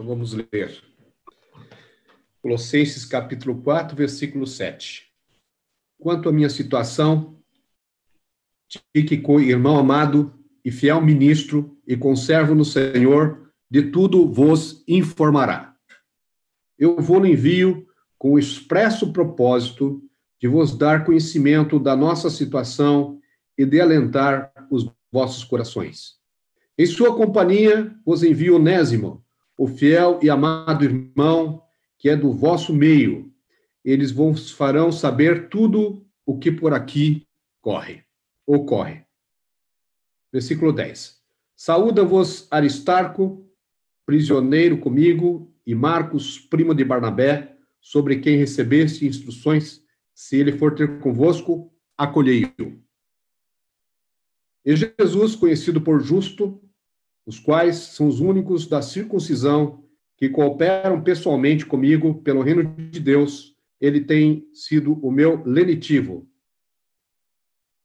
Então vamos ler. Colossenses capítulo 4, versículo 7. Quanto à minha situação, Tíquico, irmão amado e fiel ministro e conservo no Senhor, de tudo vos informará. Eu vou envio com o expresso propósito de vos dar conhecimento da nossa situação e de alentar os vossos corações. Em sua companhia vos envio Onésimo, o fiel e amado irmão que é do vosso meio. Eles vos farão saber tudo o que por aqui corre, ocorre. Versículo 10. Saúda-vos Aristarco, prisioneiro comigo, e Marcos, primo de Barnabé, sobre quem recebeste instruções, se ele for ter convosco, acolhei-o. E Jesus, conhecido por justo, os quais são os únicos da circuncisão que cooperam pessoalmente comigo pelo reino de Deus, ele tem sido o meu lenitivo.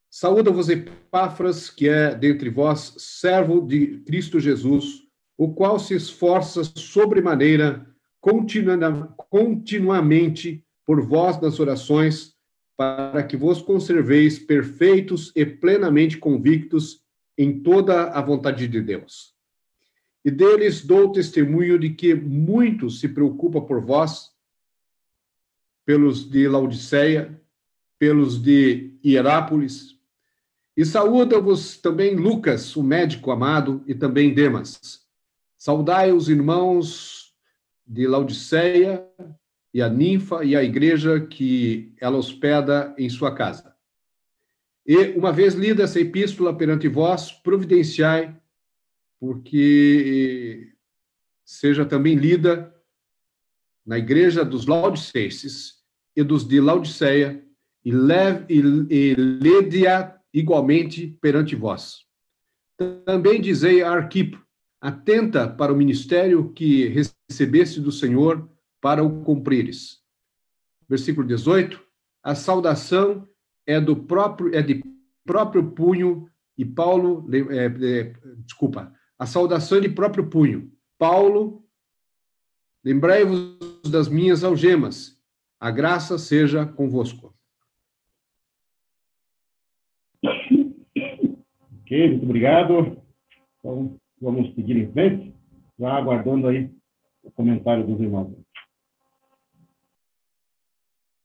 Saúda-vos Epáfras, que é dentre vós servo de Cristo Jesus, o qual se esforça sobremaneira continuamente por vós nas orações, para que vos conserveis perfeitos e plenamente convictos em toda a vontade de Deus. E deles dou testemunho de que muito se preocupa por vós, pelos de Laodiceia, pelos de Hierápolis, e saúda-vos também Lucas, o médico amado, e também Demas. Saudai os irmãos de Laodiceia e a ninfa e a igreja que ela hospeda em sua casa. E, uma vez lida essa epístola perante vós, providenciai porque seja também lida na igreja dos Laodicenses e dos de Laodiceia, e, leve, e, e lede-a igualmente perante vós. Também dizei a Arquipo, atenta para o ministério que recebeste do Senhor para o cumprires. Versículo 18, a saudação é do próprio é de próprio punho e Paulo é, é, desculpa a saudação de próprio punho. Paulo, lembrai-vos das minhas algemas. A graça seja convosco. Ok, muito obrigado. Então, vamos seguir em frente, já aguardando aí o comentário dos irmãos.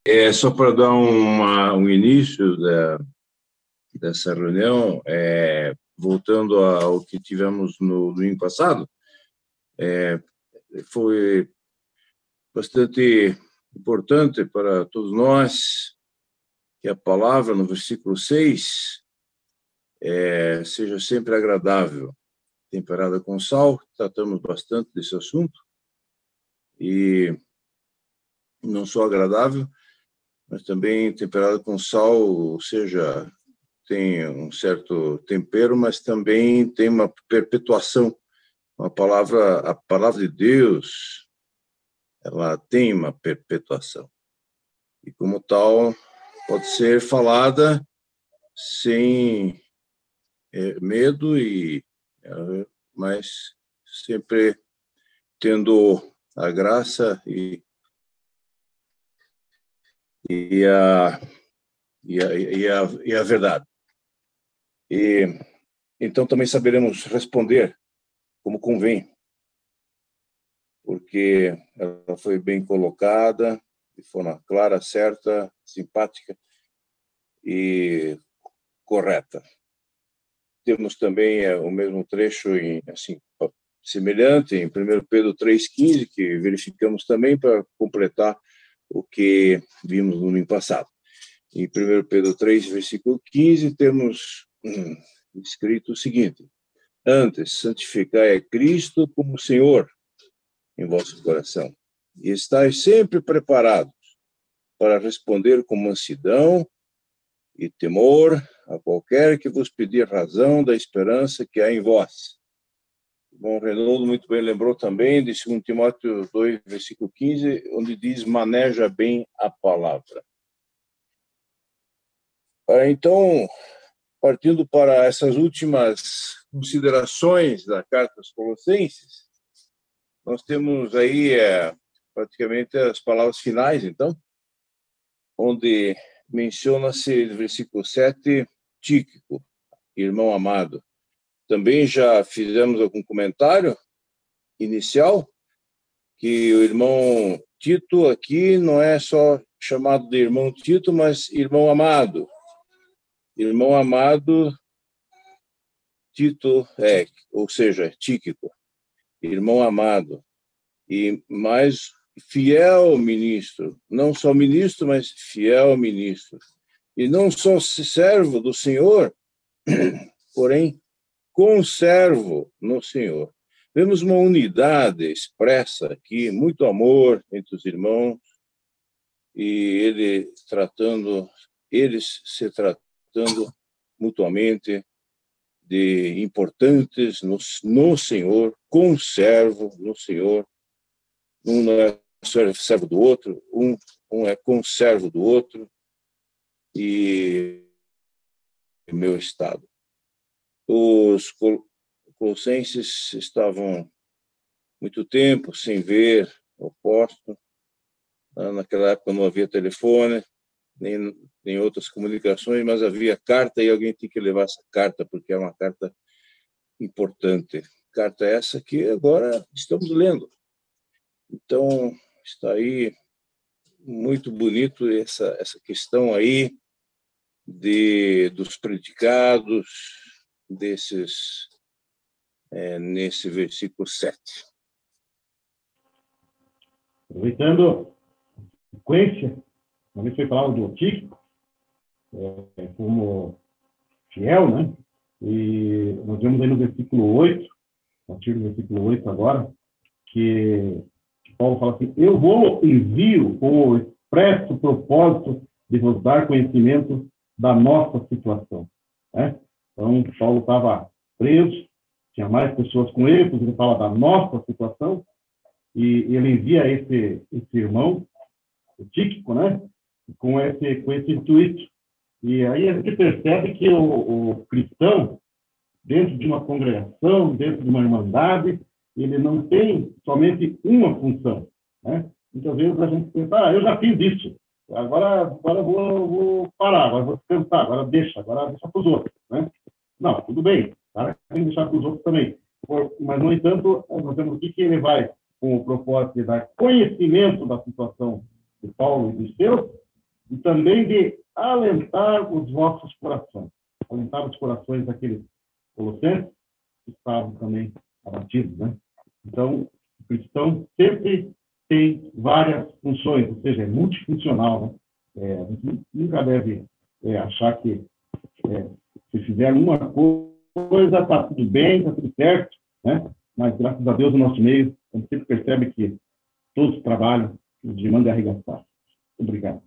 É, só para dar uma, um início da, dessa reunião, é, voltando ao que tivemos no domingo passado, é, foi bastante importante para todos nós que a palavra no versículo 6 é, seja sempre agradável, temperada com sal, tratamos bastante desse assunto, e não só agradável, mas também temperada com sal, ou seja, tem um certo tempero, mas também tem uma perpetuação. Uma palavra, a palavra de Deus, ela tem uma perpetuação. E como tal, pode ser falada sem é, medo e é, mas sempre tendo a graça e, e, a, e, a, e, a, e a verdade. E então também saberemos responder como convém, porque ela foi bem colocada, de forma clara, certa, simpática e correta. Temos também é, o mesmo trecho em assim semelhante em 1 Pedro 3,15, que verificamos também para completar o que vimos no ano passado. Em 1 Pedro 3, versículo 15, temos escrito o seguinte: Antes, santificai a Cristo como Senhor em vosso coração, e estáis sempre preparados para responder com mansidão e temor a qualquer que vos pedir razão da esperança que há em vós. bom Renaldo muito bem lembrou também de 2 Timóteo 2, versículo 15, onde diz: maneja bem a palavra. Ah, então, partindo para essas últimas considerações da Carta aos Colossenses, nós temos aí é, praticamente as palavras finais, então, onde menciona-se no versículo 7, Tíquico, irmão amado. Também já fizemos algum comentário inicial que o irmão Tito aqui não é só chamado de irmão Tito, mas irmão amado. Irmão amado Tito é, ou seja, Tíquico, irmão amado, e mais fiel ministro, não só ministro, mas fiel ministro, e não só servo do Senhor, porém conservo no Senhor. Vemos uma unidade expressa aqui, muito amor entre os irmãos, e ele tratando, eles se tratando mutuamente de importantes no, no Senhor, conservo no Senhor. Um não é servo do outro, um, um é conservo do outro, e meu estado. Os colossenses estavam muito tempo sem ver o posto. Naquela época não havia telefone, nem, nem outras comunicações, mas havia carta e alguém tinha que levar essa carta, porque é uma carta importante. Carta essa que agora estamos lendo. Então, está aí muito bonito essa, essa questão aí de, dos predicados, desses, é, nesse versículo 7. Aproveitando a sequência, também foi falado do Tíquico, é, como fiel, né? E nós vemos aí no versículo 8, a partir do versículo 8 agora, que, que Paulo fala assim: Eu vou envio com o expresso propósito de vos dar conhecimento da nossa situação. Né? Então, Paulo estava preso, tinha mais pessoas com ele, ele fala da nossa situação, e ele envia esse, esse irmão, o Tíquico, né? Com esse, com esse intuito. E aí a gente percebe que o, o cristão, dentro de uma congregação, dentro de uma irmandade, ele não tem somente uma função. Né? Muitas vezes a gente pensa, ah, eu já fiz isso, agora, agora vou, vou parar, agora vou descansar, agora deixa, agora deixa para os outros. Né? Não, tudo bem, tá? tem que deixar para os outros também. Mas, no entanto, nós temos aqui que ele vai com o propósito de dar conhecimento da situação de Paulo e dos seus, e também de alentar os vossos corações, alentar os corações daqueles colossenses que estavam também abatidos, né? Então, o cristão sempre tem várias funções, ou seja, é multifuncional, né? É, a gente nunca deve é, achar que é, se fizer uma coisa, está tudo bem, está tudo certo, né? Mas, graças a Deus, no nosso meio, a gente sempre percebe que todos trabalham de manga arregaçada. Obrigado.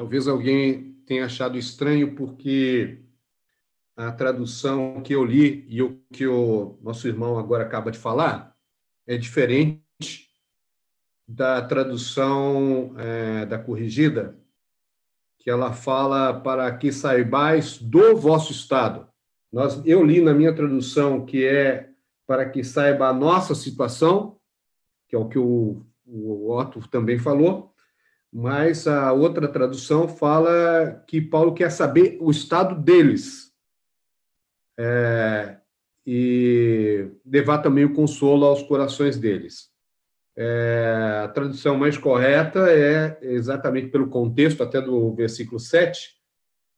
Talvez alguém tenha achado estranho porque a tradução que eu li e o que o nosso irmão agora acaba de falar é diferente da tradução é, da corrigida, que ela fala para que saibais do vosso estado. Nós, eu li na minha tradução que é para que saiba a nossa situação, que é o que o, o Otto também falou, mas a outra tradução fala que Paulo quer saber o estado deles é, e levar também o consolo aos corações deles. É, a tradução mais correta é exatamente pelo contexto, até do versículo 7,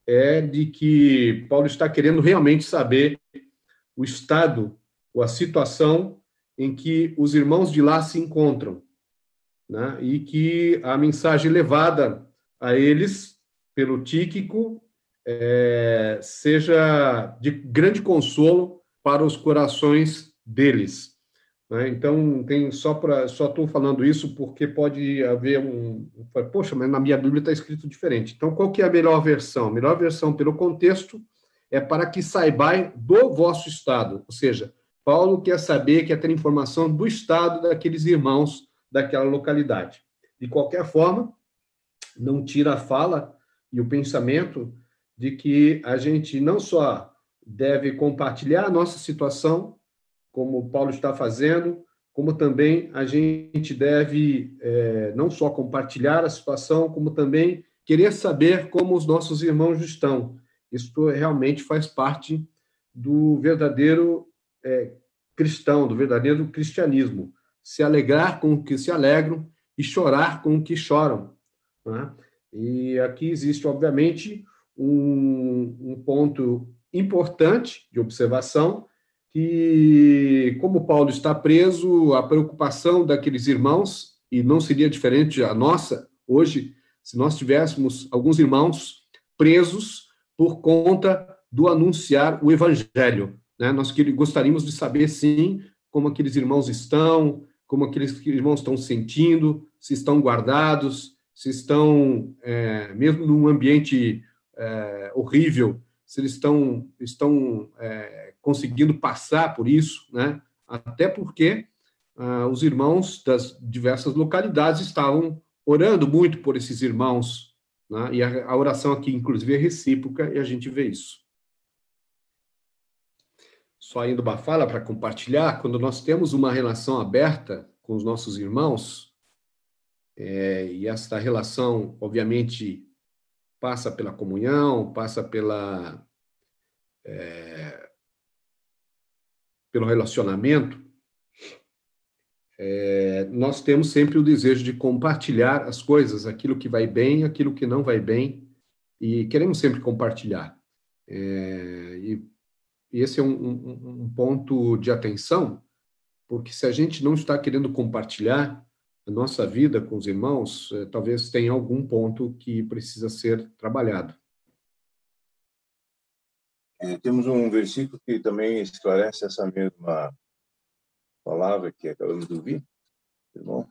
é de que Paulo está querendo realmente saber o estado ou a situação em que os irmãos de lá se encontram né? e que a mensagem levada a eles pelo Tíquico é, seja de grande consolo para os corações deles. Né? Então, tem só para só estou falando isso porque pode haver um, poxa, mas na minha Bíblia está escrito diferente. Então, qual que é a melhor versão? A melhor versão pelo contexto é para que saibais do vosso estado, ou seja, Paulo quer saber, quer ter informação do estado daqueles irmãos daquela localidade. De qualquer forma, não tira a fala e o pensamento de que a gente não só deve compartilhar a nossa situação, como Paulo está fazendo, como também a gente deve é, não só compartilhar a situação, como também querer saber como os nossos irmãos estão. Isso realmente faz parte do verdadeiro é, cristão, do verdadeiro cristianismo. Se alegrar com o que se alegram e chorar com o que choram. Né? E aqui existe, obviamente, um, um ponto importante de observação, que, como Paulo está preso, a preocupação daqueles irmãos, e não seria diferente a nossa hoje, se nós tivéssemos alguns irmãos presos por conta do anunciar o evangelho. Né? Nós gostaríamos de saber, sim, como aqueles irmãos estão, como aqueles irmãos estão sentindo, se estão guardados, se estão, é, mesmo num ambiente é, horrível, se eles estão, estão é, conseguindo passar por isso, né? até porque ah, os irmãos das diversas localidades estavam orando muito por esses irmãos, né? e a, a oração aqui, inclusive, é recíproca, e a gente vê isso. Só indo uma fala para compartilhar, quando nós temos uma relação aberta com os nossos irmãos, é, e essa relação, obviamente, passa pela comunhão, passa pela é, pelo relacionamento, é, nós temos sempre o desejo de compartilhar as coisas, aquilo que vai bem, aquilo que não vai bem, e queremos sempre compartilhar. É, e, e, esse é um, um, um, ponto de atenção, porque se a gente não está querendo compartilhar a nossa vida com os irmãos, é, talvez tenha algum ponto que precisa ser trabalhado. É, temos um versículo que também esclarece essa mesma palavra que acabamos de ouvir, irmão,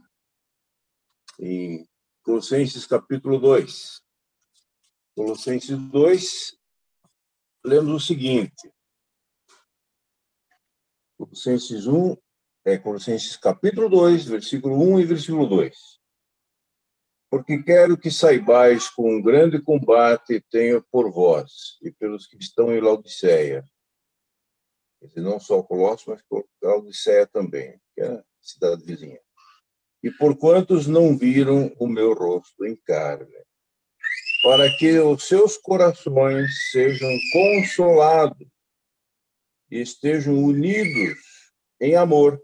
em Colossenses capítulo 2. Colossenses 2, lemos o seguinte. Colossenses 1, é Colossenses capítulo 2, versículo 1 e versículo 2. Porque quero que saibais com grande combate tenho por vós e pelos que estão em Laodiceia, não só Colossos, mas Laodiceia também, que é a cidade vizinha. E por quantos não viram o meu rosto em carne, para que os seus corações sejam consolados estejam unidos em amor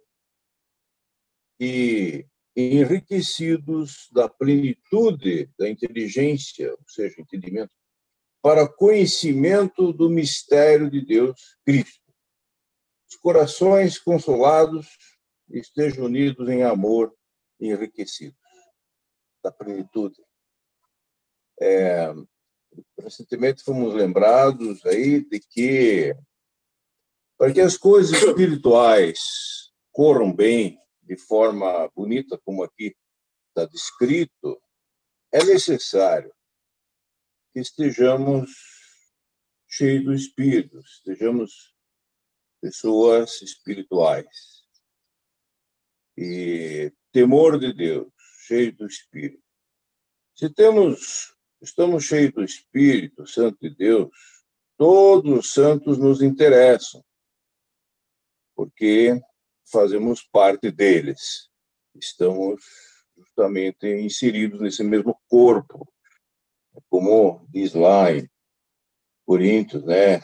e enriquecidos da plenitude da inteligência, ou seja, entendimento, para conhecimento do mistério de Deus Cristo os corações consolados estejam unidos em amor enriquecidos da plenitude. É, recentemente fomos lembrados aí de que para que as coisas espirituais corram bem de forma bonita, como aqui está descrito, é necessário que estejamos cheios do Espírito, estejamos pessoas espirituais. E temor de Deus, cheio do Espírito. Se temos, estamos cheios do Espírito Santo de Deus, todos os santos nos interessam, porque fazemos parte deles. Estamos justamente inseridos nesse mesmo corpo, como diz lá em Coríntios, né?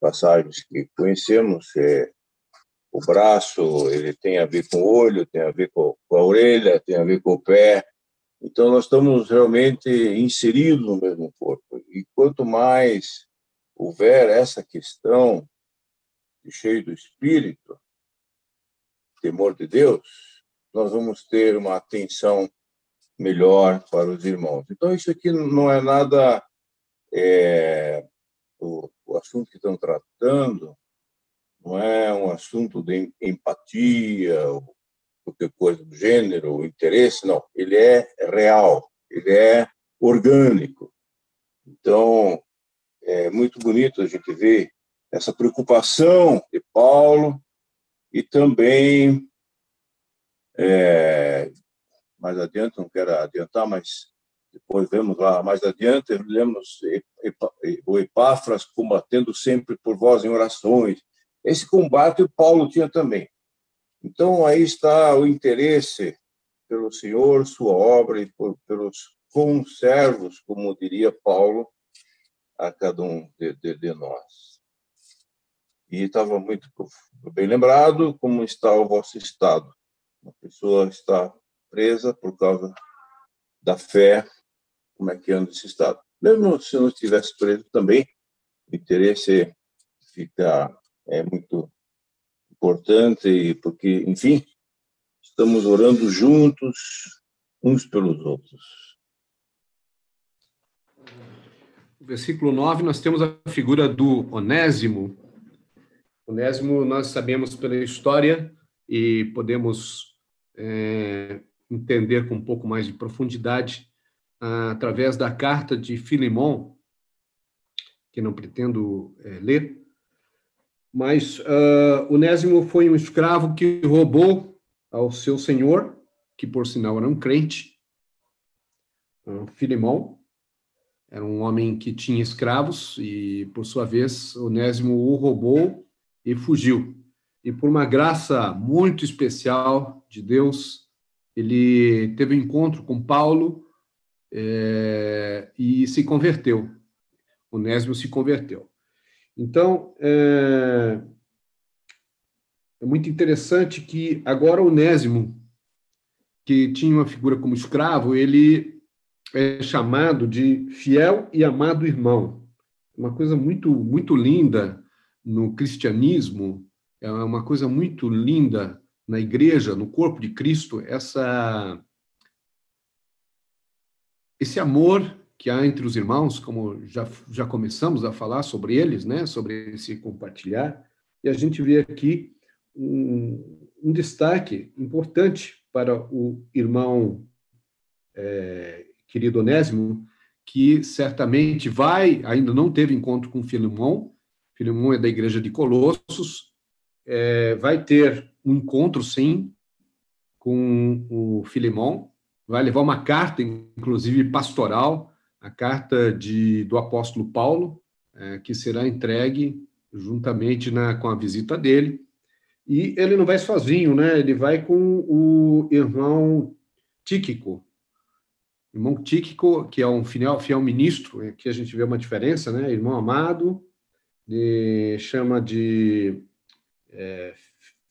passagens que conhecemos, é, o braço ele tem a ver com o olho, tem a ver com, com a orelha, tem a ver com o pé. Então nós estamos realmente inseridos no mesmo corpo. E quanto mais houver essa questão de cheio do espírito, temor de Deus, nós vamos ter uma atenção melhor para os irmãos. Então isso aqui não é nada é, o, o assunto que estão tratando não é um assunto de empatia ou qualquer coisa do gênero, o interesse, não. Ele é real, ele é orgânico. Então, é muito bonito a gente ver essa preocupação de Paulo e também, é, mais adiante, não quero adiantar, mas depois vemos lá mais adiante, lemos o Epáfras combatendo sempre por vós em orações. Esse combate o Paulo tinha também. Então, aí está o interesse pelo Senhor, sua obra e por, pelos conservos, como diria Paulo, a cada um de, de, de nós. E estava muito bem lembrado como está o vosso estado. Uma pessoa está presa por causa da fé, como é que anda esse estado. Mesmo se não estivesse preso também, o interesse fica é muito importante, porque, enfim, estamos orando juntos, uns pelos outros. No versículo 9, nós temos a figura do Onésimo. Onésimo, nós sabemos pela história e podemos é, entender com um pouco mais de profundidade através da carta de Filemão, que não pretendo é, ler, mas uh, Onésimo foi um escravo que roubou ao seu senhor, que por sinal era um crente, uh, Filemão, era um homem que tinha escravos e, por sua vez, Onésimo o roubou e fugiu. E por uma graça muito especial de Deus, ele teve um encontro com Paulo é, e se converteu. Onésimo se converteu. Então, é, é muito interessante que agora Onésimo, que tinha uma figura como escravo, ele é chamado de fiel e amado irmão. Uma coisa muito, muito linda no cristianismo, é uma coisa muito linda na igreja, no corpo de Cristo, essa esse amor que há entre os irmãos, como já, já começamos a falar sobre eles, né, sobre esse compartilhar, e a gente vê aqui um, um destaque importante para o irmão é, querido Onésimo, que certamente vai, ainda não teve encontro com Filemão, Filemão é da igreja de Colossos, é, vai ter um encontro, sim, com o Filemão, vai levar uma carta, inclusive pastoral, a carta de, do apóstolo Paulo, é, que será entregue juntamente na, com a visita dele. E ele não vai sozinho, né? Ele vai com o irmão Tíquico, irmão Tíquico, que é um fiel, fiel ministro, aqui a gente vê uma diferença, né? Irmão amado, chama de é,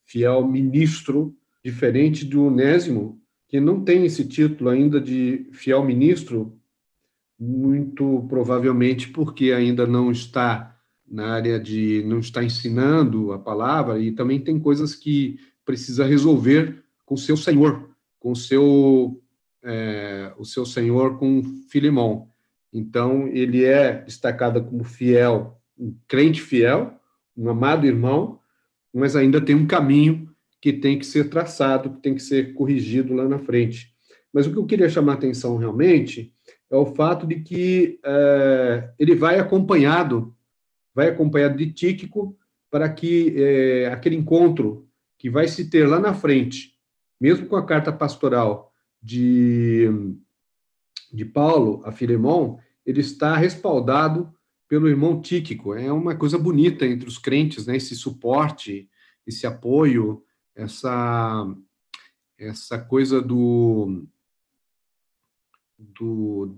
fiel ministro, diferente do Onésimo, que não tem esse título ainda de fiel ministro, muito provavelmente porque ainda não está na área de não está ensinando a palavra e também tem coisas que precisa resolver com seu senhor, com seu é, o seu senhor com Filimão. Então ele é destacado como fiel, um crente fiel, um amado irmão, mas ainda tem um caminho que tem que ser traçado, que tem que ser corrigido lá na frente. Mas o que eu queria chamar atenção realmente é o fato de que é, ele vai acompanhado, vai acompanhado de Tíquico para que é, aquele encontro que vai se ter lá na frente, mesmo com a carta pastoral de, de Paulo a Filemão, ele está respaldado pelo irmão Tíquico. É uma coisa bonita entre os crentes, né? esse suporte, esse apoio, essa, essa coisa do, do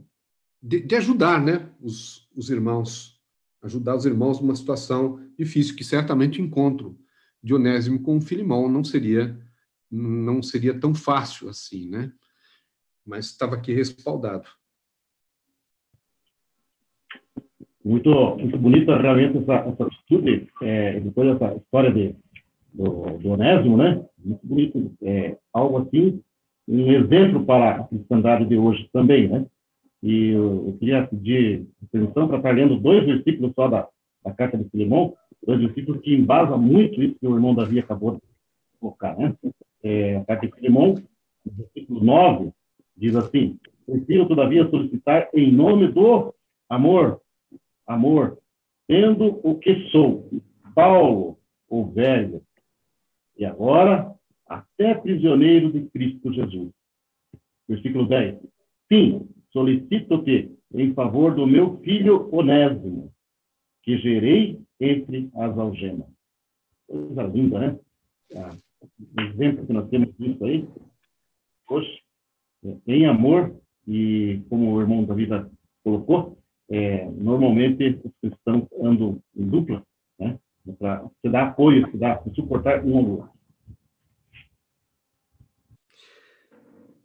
de, de, ajudar né? os, os irmãos, ajudar os irmãos numa situação difícil, que certamente o encontro de Onésimo com o Filimão não seria não seria tão fácil assim, né? Mas estava aqui respaldado. Muito, muito bonita realmente essa, essa atitude, é, depois dessa história de, do, do Onésimo, né? Muito bonito. É, algo assim, um exemplo para a cristandade de hoje também, né? E eu, eu queria pedir atenção para estar lendo dois versículos só da, da carta de Filemão, dois versículos que embasam muito isso que o irmão Davi acabou de colocar, né? É, a carta de Filemão, versículo 9, diz assim: Prefiro, todavia, solicitar em nome do amor, amor, sendo o que sou, Paulo, o velho, e agora até prisioneiro de Cristo Jesus. Versículo 10. Sim, solicito-te em favor do meu filho Onésimo, que gerei entre as algemas. Coisa linda, né? A exemplo que nós temos disso aí, hoje, é, em amor, e como o irmão da vida colocou, é, normalmente os cristãos andam em dupla, né? Para se dar apoio, se dar, suportar um ao outro.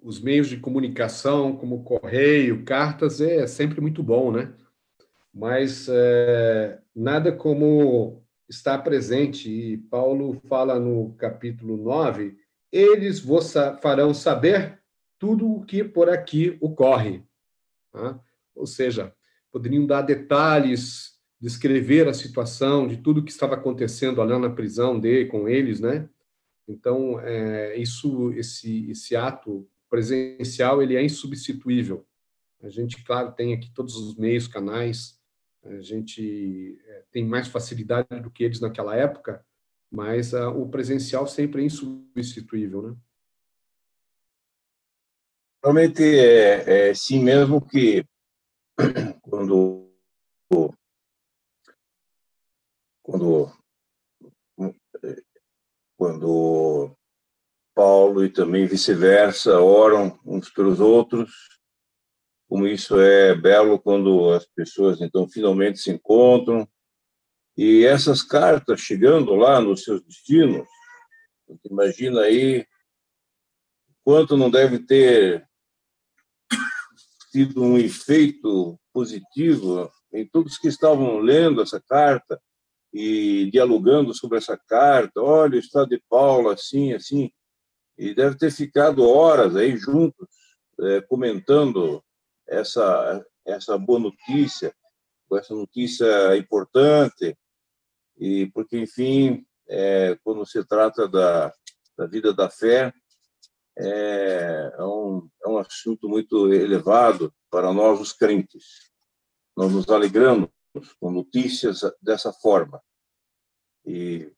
Os meios de comunicação, como correio, cartas, é sempre muito bom, né? Mas é, nada como estar presente, e Paulo fala no capítulo 9, eles vos farão saber tudo o que por aqui ocorre. Tá? Ou seja, poderiam dar detalhes, descrever a situação de tudo que estava acontecendo lá na prisão dele com eles, né? Então, é, isso, esse, esse ato presencial, ele é insubstituível. A gente, claro, tem aqui todos os meios, canais, a gente é, tem mais facilidade do que eles naquela época, mas uh, o presencial sempre é insubstituível, né? Realmente é, é sim mesmo que quando quando quando Paulo e também vice-versa oram uns pelos outros, como isso é belo quando as pessoas então finalmente se encontram. E essas cartas chegando lá nos seus destinos, imagina aí quanto não deve ter tido um efeito positivo em todos que estavam lendo essa carta e dialogando sobre essa carta. Olha, o estado de Paulo, assim, assim. E deve ter ficado horas aí juntos, é, comentando essa, essa boa notícia, essa notícia importante. E porque, enfim, é, quando se trata da, da vida da fé, é, é, um, é um assunto muito elevado para nós, os crentes. Nós nos alegramos com notícias dessa forma. E,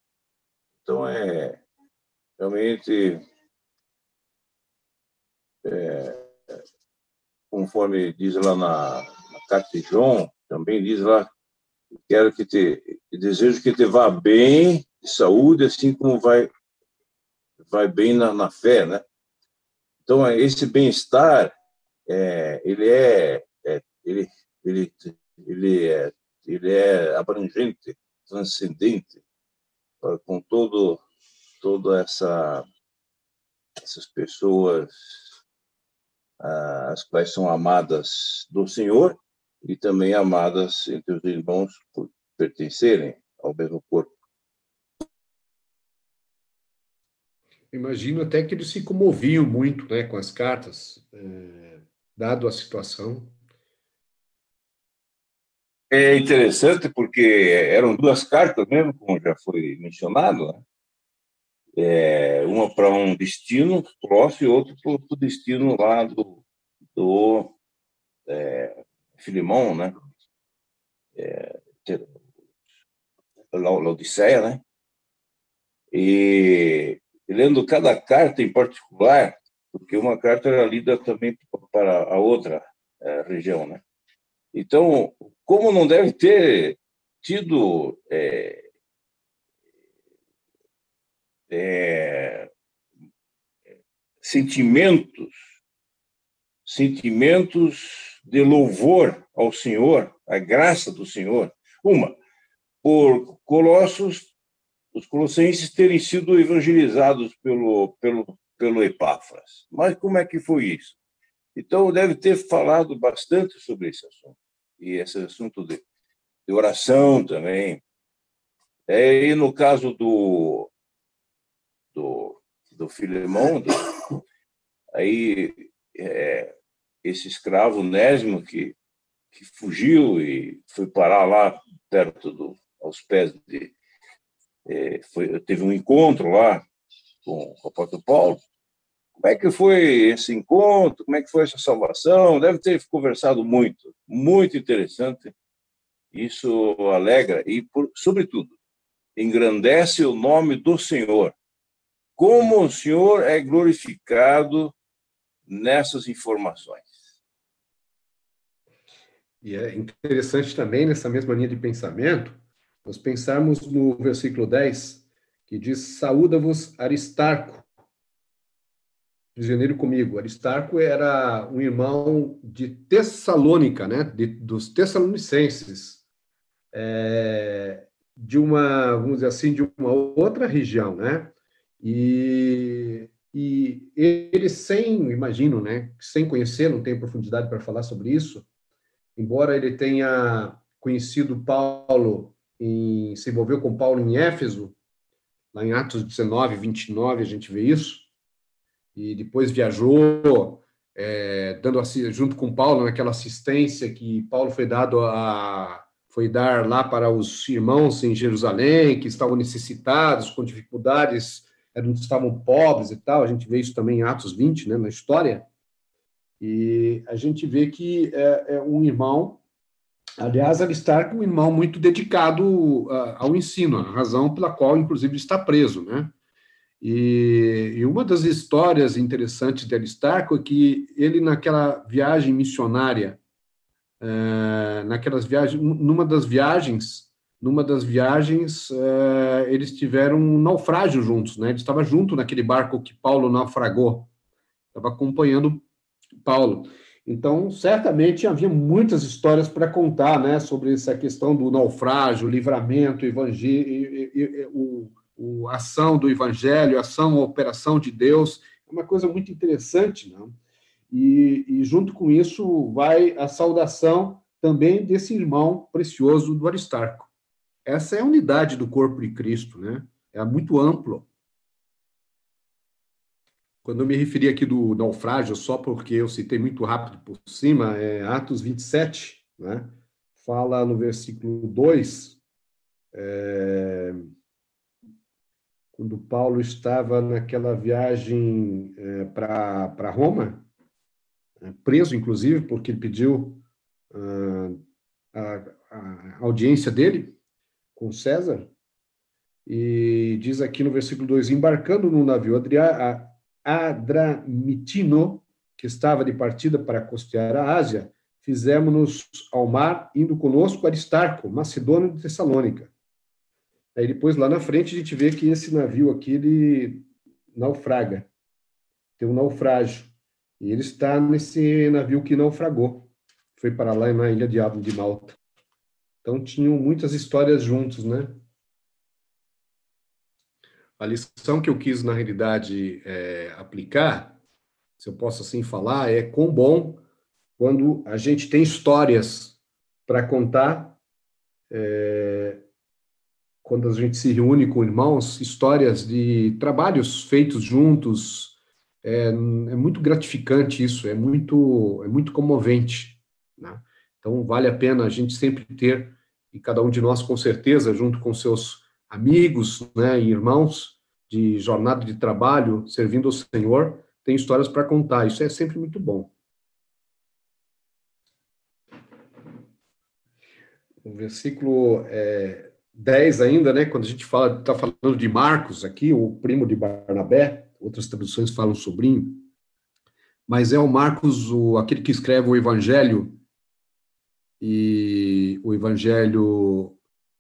então, é realmente, é, conforme diz lá na, na carta de João, também diz lá, quero que te, desejo que te vá bem, de saúde, assim como vai vai bem na, na fé, né? Então, esse bem-estar, é, ele, é, é, ele, ele, ele, é, ele é abrangente, transcendente, com todo, toda essa, essas pessoas as quais são amadas do Senhor e também amadas entre os irmãos por pertencerem ao mesmo corpo. Imagino até que eles se comoviam muito né, com as cartas, é, dado a situação. É interessante porque eram duas cartas mesmo, como já foi mencionado, né? é, uma para um destino próximo e outra para o destino lá do, do é, Filimão, né? É, Laodiceia, né? E lendo cada carta em particular, porque uma carta era lida também para a outra é, região, né? Então, como não deve ter tido é, é, sentimentos, sentimentos de louvor ao Senhor, a graça do Senhor. Uma, por Colossos os colossenses terem sido evangelizados pelo, pelo, pelo Epáfras. Mas como é que foi isso? Então, deve ter falado bastante sobre esse assunto. E esse assunto de, de oração também. É, e no caso do, do, do Filemão, do, aí é, esse escravo Nésimo que, que fugiu e foi parar lá perto do, aos pés de, é, foi, teve um encontro lá com o apóstolo Paulo. Como é que foi esse encontro? Como é que foi essa salvação? Deve ter conversado muito, muito interessante. Isso alegra e, por, sobretudo, engrandece o nome do Senhor. Como o Senhor é glorificado nessas informações. E é interessante também, nessa mesma linha de pensamento, nós pensarmos no versículo 10, que diz: Saúda-vos Aristarco, prisioneiro comigo. Aristarco era um irmão de Tessalônica, né, de, dos Tessalonicenses, é, de uma, vamos dizer assim, de uma outra região, né? E, e ele sem, imagino, né, sem conhecer, não tenho profundidade para falar sobre isso, embora ele tenha conhecido Paulo, em, se envolveu com Paulo em Éfeso, lá em Atos 19, 29, a gente vê isso, e depois viajou, é, dando junto com Paulo naquela assistência que Paulo foi dado a foi dar lá para os irmãos em Jerusalém que estavam necessitados, com dificuldades, eram estavam pobres e tal. A gente vê isso também em Atos 20, né, na história. E a gente vê que é, é um irmão Aliás, Aristarco é um irmão muito dedicado uh, ao ensino, a razão pela qual, inclusive, está preso, né? E, e, uma das histórias interessantes de Aristarco é que ele, naquela viagem missionária, uh, naquelas viagens, numa das viagens, numa das viagens, uh, eles tiveram um naufrágio juntos, né? Ele estava junto naquele barco que Paulo naufragou, estava acompanhando Paulo. Então, certamente havia muitas histórias para contar, né, sobre essa questão do naufrágio, livramento, evangelho, o, o, ação do evangelho, ação, operação de Deus, é uma coisa muito interessante, não? Né? E, e junto com isso vai a saudação também desse irmão precioso do Aristarco. Essa é a unidade do corpo de Cristo, né? É muito amplo. Quando eu me referi aqui do naufrágio, só porque eu citei muito rápido por cima, é Atos 27, né? fala no versículo 2, é, quando Paulo estava naquela viagem é, para Roma, é, preso, inclusive, porque ele pediu ah, a, a audiência dele com César, e diz aqui no versículo 2: embarcando no navio Adria, Adramitino, que estava de partida para costear a Ásia, fizemos-nos ao mar, indo conosco Aristarco, Macedônio de Tessalônica. Aí depois, lá na frente, a gente vê que esse navio aqui, ele naufraga. Tem um naufrágio. E ele está nesse navio que naufragou. Foi para lá na ilha de de Malta. Então, tinham muitas histórias juntos, né? A lição que eu quis, na realidade, é, aplicar, se eu posso assim falar, é quão bom quando a gente tem histórias para contar, é, quando a gente se reúne com irmãos, histórias de trabalhos feitos juntos. É, é muito gratificante isso, é muito, é muito comovente. Né? Então, vale a pena a gente sempre ter, e cada um de nós, com certeza, junto com seus amigos né, irmãos de jornada de trabalho, servindo ao Senhor, tem histórias para contar. Isso é sempre muito bom. O versículo é, 10 ainda, né, quando a gente fala, está falando de Marcos aqui, o primo de Barnabé, outras traduções falam sobrinho, mas é o Marcos, o, aquele que escreve o Evangelho, e o Evangelho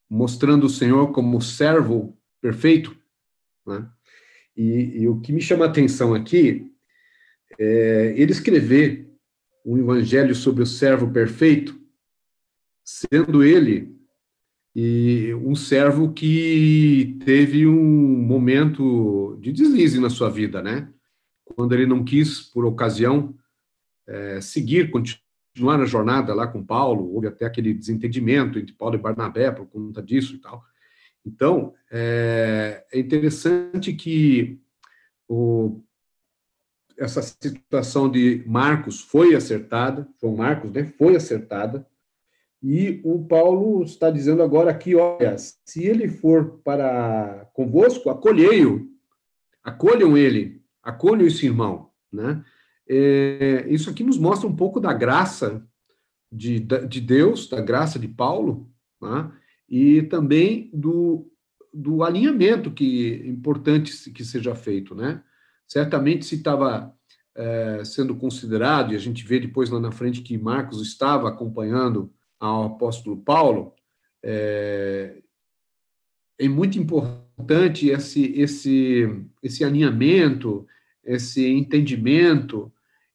mostrando o Senhor como servo perfeito, né? E, e, o que me chama a atenção aqui é ele escrever um evangelho sobre o servo perfeito, sendo ele e um servo que teve um momento de deslize na sua vida, né? Quando ele não quis, por ocasião, é, seguir, continuar na jornada lá com Paulo, houve até aquele desentendimento entre Paulo e Barnabé por conta disso e tal. Então, é, é interessante que o, essa situação de Marcos foi acertada, João Marcos né, foi acertada, e o Paulo está dizendo agora aqui, olha, se ele for para convosco, acolhei-o, acolham ele, acolham esse irmão, né? É, isso aqui nos mostra um pouco da graça de, de Deus, da graça de Paulo, né? e também do, do alinhamento que importante que seja feito, né? Certamente se estava é, sendo considerado, e a gente vê depois lá na frente que Marcos estava acompanhando ao apóstolo Paulo, é, é muito importante esse, esse, esse alinhamento, esse entendimento,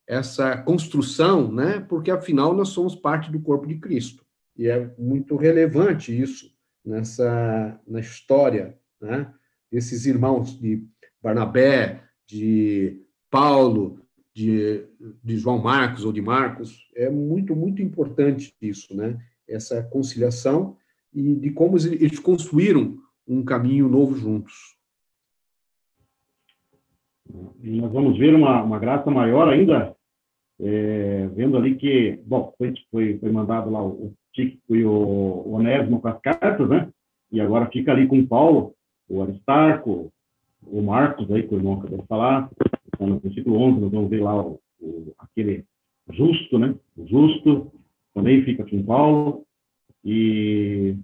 essa construção, né? Porque afinal nós somos parte do corpo de Cristo e é muito relevante isso nessa na história, né? Desses irmãos de Barnabé, de Paulo, de, de João Marcos ou de Marcos, é muito muito importante isso, né? Essa conciliação e de como eles construíram um caminho novo juntos. E nós vamos ver uma, uma graça maior ainda, é, vendo ali que, bom, foi, foi, foi mandado lá o, o Tíquico e o Onésimo com as cartas, né? E agora fica ali com o Paulo, o Aristarco, o Marcos, aí, que o irmão acabou de falar, então, no versículo 11, nós vamos ver lá o, o, aquele justo, né? O justo também fica com Paulo, e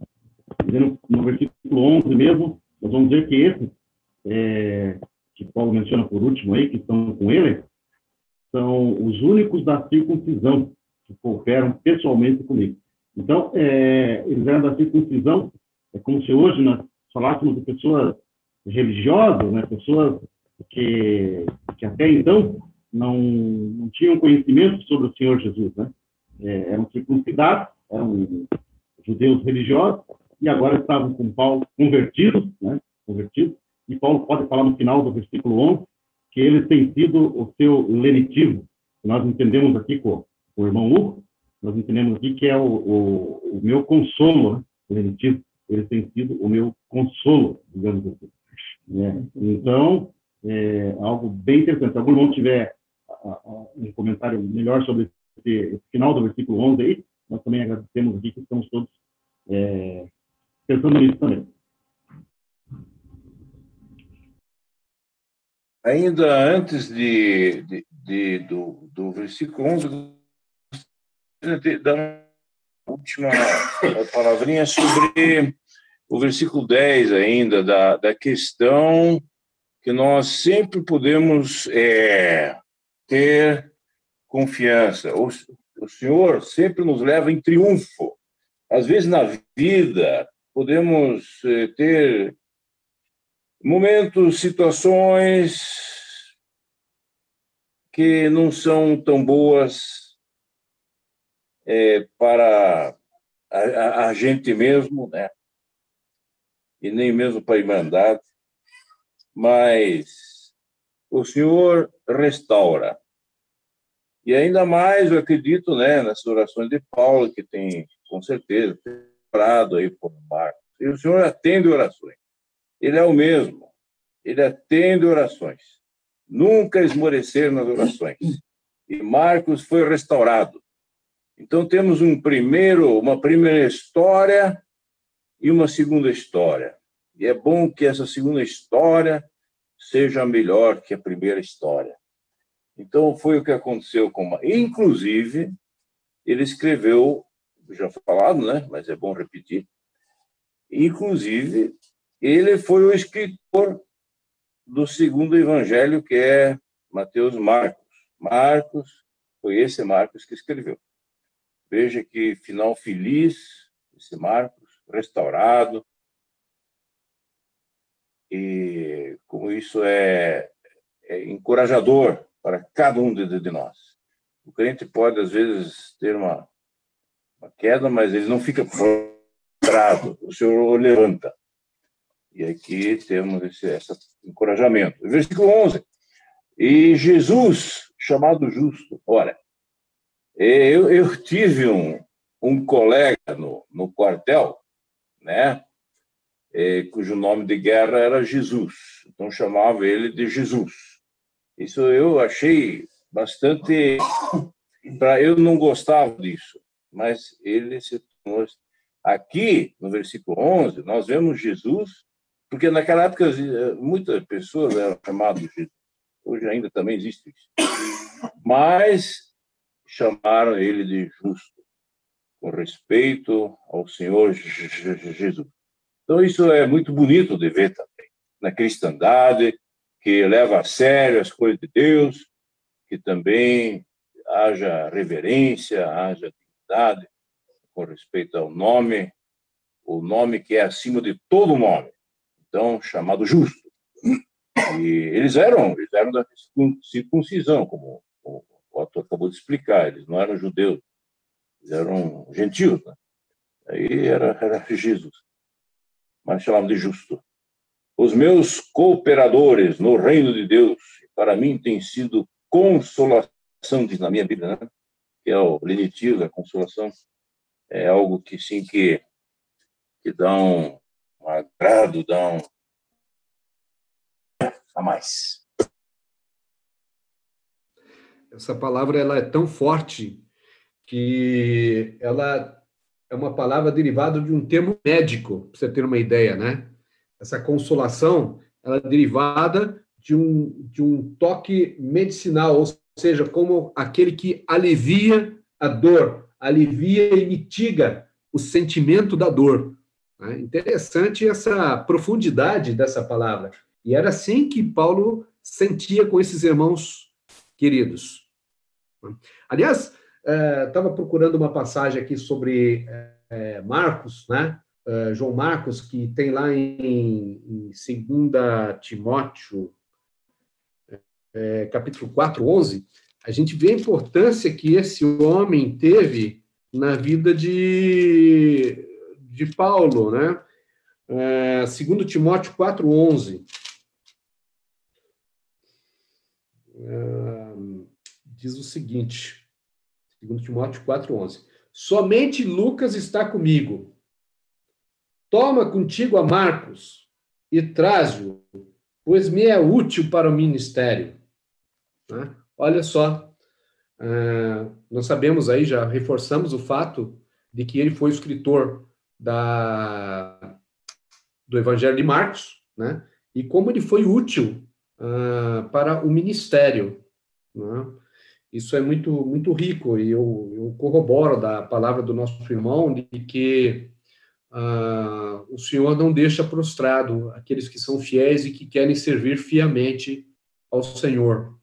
no, no versículo 11 mesmo, nós vamos ver que esse, é, que Paulo menciona por último aí, que estão com ele, são os únicos da circuncisão que cooperam pessoalmente comigo. Então, é, eles eram da circuncisão, é como se hoje nós falássemos de pessoas religiosas, né, pessoas que, que até então não, não tinham conhecimento sobre o Senhor Jesus, né? É, eram circuncidados, eram judeus religiosos, e agora estavam com Paulo convertidos, né? Convertidos. E Paulo pode falar no final do versículo 11 que eles têm sido o seu lenitivo. Nós entendemos aqui com, o irmão Hugo, nós entendemos aqui que é o, o, o meu consolo, né? lenitivo. Eles têm sido o meu consolo, digamos assim. Né? Então, é algo bem interessante. Se algum irmão tiver um comentário melhor sobre esse, esse, final do versículo 11 aí, nós também agradecemos aqui que estamos todos é, pensando nisso também. Ainda antes de, de, de do, do versículo 11, dar uma última palavrinha sobre o versículo 10 ainda, da, da questão que nós sempre podemos é, ter confiança. O, o Senhor sempre nos leva em triunfo. Às vezes, na vida, podemos eh, ter momentos, situações que não são tão boas é, para a, a, gente mesmo, né? E nem mesmo para a Irmandade, mas o Senhor restaura. E ainda mais, eu acredito, né, nas orações de Paulo, que tem, com certeza, orado aí por Marcos. E o Senhor atende orações. Ele é o mesmo. Ele atende orações. Nunca esmorecer nas orações. E Marcos foi restaurado. Então temos um primeiro, uma primeira história e uma segunda história. E é bom que essa segunda história seja melhor que a primeira história. Então foi o que aconteceu com, inclusive, ele escreveu, já falado, né? Mas é bom repetir. Inclusive, ele foi o escritor do segundo evangelho, que é Mateus Marcos. Marcos, foi esse Marcos que escreveu. Veja que final feliz, esse Marcos, restaurado. E como isso é, é encorajador para cada um de, de, nós. O crente pode, às vezes, ter uma, uma queda, mas ele não fica prostrado. O Senhor o levanta. E aqui temos esse, esse encorajamento. Versículo 11. E Jesus, chamado justo, olha, eu, eu tive um, um colega no, no quartel, né, é, cujo nome de guerra era Jesus, então chamava ele de Jesus. Isso eu achei bastante. Pra, eu não gostava disso, mas ele se tornou. Aqui, no versículo 11, nós vemos Jesus porque naquela época muitas pessoas eram chamadas de hoje ainda também existe isso. Mas chamaram ele de justo, com respeito ao Senhor Jesus. Então isso é muito bonito de ver também na cristandade que leva a sério as coisas de Deus, que também haja reverência, haja dignidade com respeito ao nome, o nome que é acima de todo nome então chamado justo. E eles eram, eles eram da circuncisão, como o Otto acabou de explicar, eles não eram judeus, eles eram gentios. Né? Aí era, era Jesus, mas chamavam de justo. Os meus cooperadores no reino de Deus, para mim tem sido consolação, diz na minha Bíblia, né? que é o lenitivo da consolação, é algo que sim que, que dá um, um agrado, dá um a mais. Essa palavra ela é tão forte que ela é uma palavra derivada de um termo médico, para você ter uma ideia, né? Essa consolação, ela é derivada de um, de um toque medicinal, ou seja, como aquele que alivia a dor, alivia e mitiga o sentimento da dor. Né? Interessante essa profundidade dessa palavra. E era assim que Paulo sentia com esses irmãos queridos. Aliás, estava é, procurando uma passagem aqui sobre é, Marcos, né? É, João Marcos, que tem lá em, em 2 Timóteo, capítulo 4, 11, a gente vê a importância que esse homem teve na vida de, de Paulo, né? É, 2 Timóteo 4, 11. diz o seguinte, 2 Timóteo 4,11. Somente Lucas está comigo. Toma contigo a Marcos e traze-o, pois me é útil para o ministério. Né? Olha só, uh, nós sabemos aí, já reforçamos o fato de que ele foi escritor da, do Evangelho de Marcos, né? e como ele foi útil uh, para o ministério. Né? Isso é muito, muito rico e eu, eu corroboro da palavra do nosso irmão de que uh, o Senhor não deixa prostrado aqueles que são fiéis e que querem servir fiamente ao Senhor.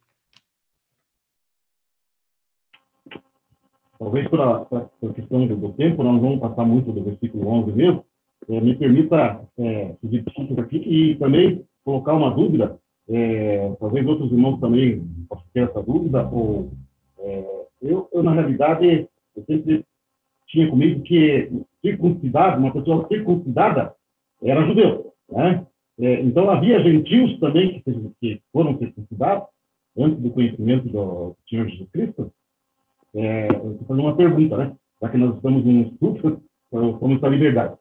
Talvez por a, questão do tempo, nós vamos passar muito do versículo 11 mesmo. É, me permita é, seguir aqui e também colocar uma dúvida é, talvez outros irmãos também possam ter essa dúvida, ou é, eu, eu, na realidade, eu sempre tinha comigo que circuncidado, uma pessoa circuncidada era judeu, né? É, então, havia gentios também que, que, foram circuncidados antes do conhecimento do Senhor Jesus Cristo. É, eu estou fazendo uma pergunta, né? Já que nós estamos em um estudo, como está a liberdade.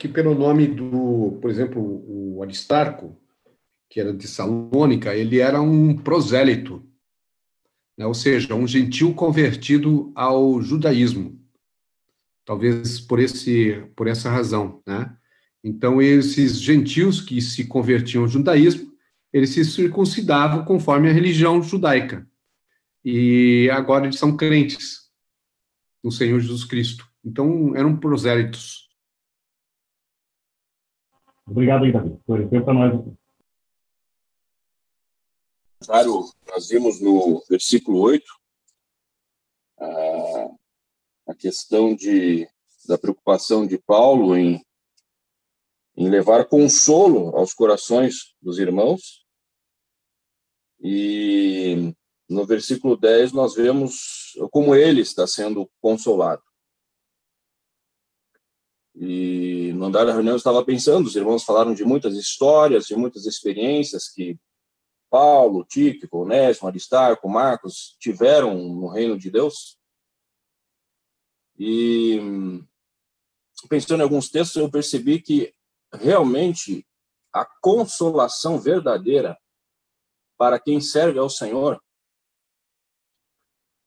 aqui pelo nome do, por exemplo, o Aristarco, que era de Salônica, ele era um prosélito, né? ou seja, um gentil convertido ao judaísmo. Talvez por esse por essa razão, né? Então esses gentios que se convertiam ao judaísmo, eles se circuncidavam conforme a religião judaica. E agora eles são crentes no Senhor Jesus Cristo. Então eram prosélitos. Obrigado aí, Davi. Esclareceu para nós. Claro, nós vimos no versículo 8 a, a questão de, da preocupação de Paulo em, em levar consolo aos corações dos irmãos. E no versículo 10 nós vemos como ele está sendo consolado. E no andar da reunião eu estava pensando, os irmãos falaram de muitas histórias, de muitas experiências que Paulo, Tíquico, Onésimo, Aristarco, Marcos tiveram no reino de Deus. E pensando em alguns textos, eu percebi que realmente a consolação verdadeira para quem serve ao Senhor,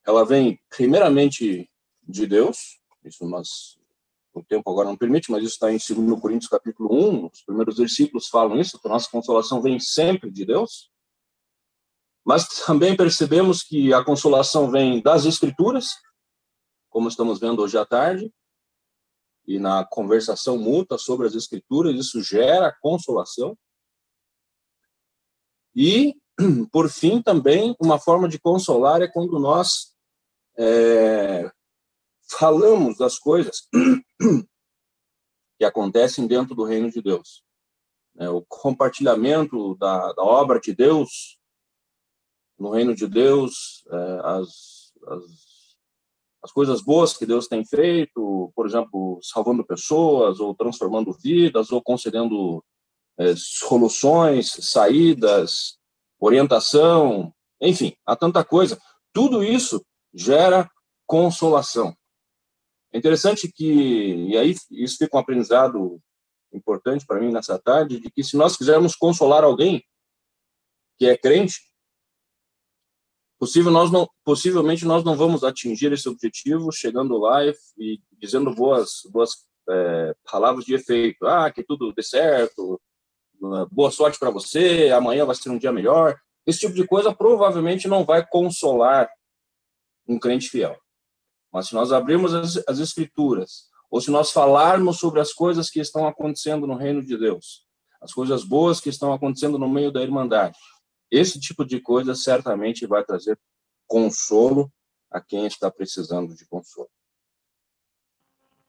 ela vem primeiramente de Deus, isso nós o tempo agora não permite, mas isso está em 2 Coríntios capítulo 1, os primeiros versículos falam isso, que a nossa consolação vem sempre de Deus. Mas também percebemos que a consolação vem das Escrituras, como estamos vendo hoje à tarde, e na conversação mútua sobre as Escrituras, isso gera consolação. E, por fim, também, uma forma de consolar é quando nós é, falamos das coisas que acontecem dentro do reino de Deus. É, o compartilhamento da, da, obra de Deus no reino de Deus, é, as, as, as coisas boas que Deus tem feito, por exemplo, salvando pessoas, ou transformando vidas, ou concedendo é, soluções, saídas, orientação, enfim, há tanta coisa. Tudo isso gera consolação. É interessante que, e aí isso fica um aprendizado importante para mim nessa tarde, de que se nós quisermos consolar alguém que é crente, possível nós não, possivelmente nós não vamos atingir esse objetivo chegando lá e, dizendo boas, boas é, palavras de efeito. Ah, que tudo dê certo, boa sorte para você, amanhã vai ser um dia melhor. Esse tipo de coisa provavelmente não vai consolar um crente fiel. Mas se nós abrirmos as, as Escrituras, ou se nós falarmos sobre as coisas que estão acontecendo no reino de Deus, as coisas boas que estão acontecendo no meio da Irmandade, esse tipo de coisa certamente vai trazer consolo a quem está precisando de consolo.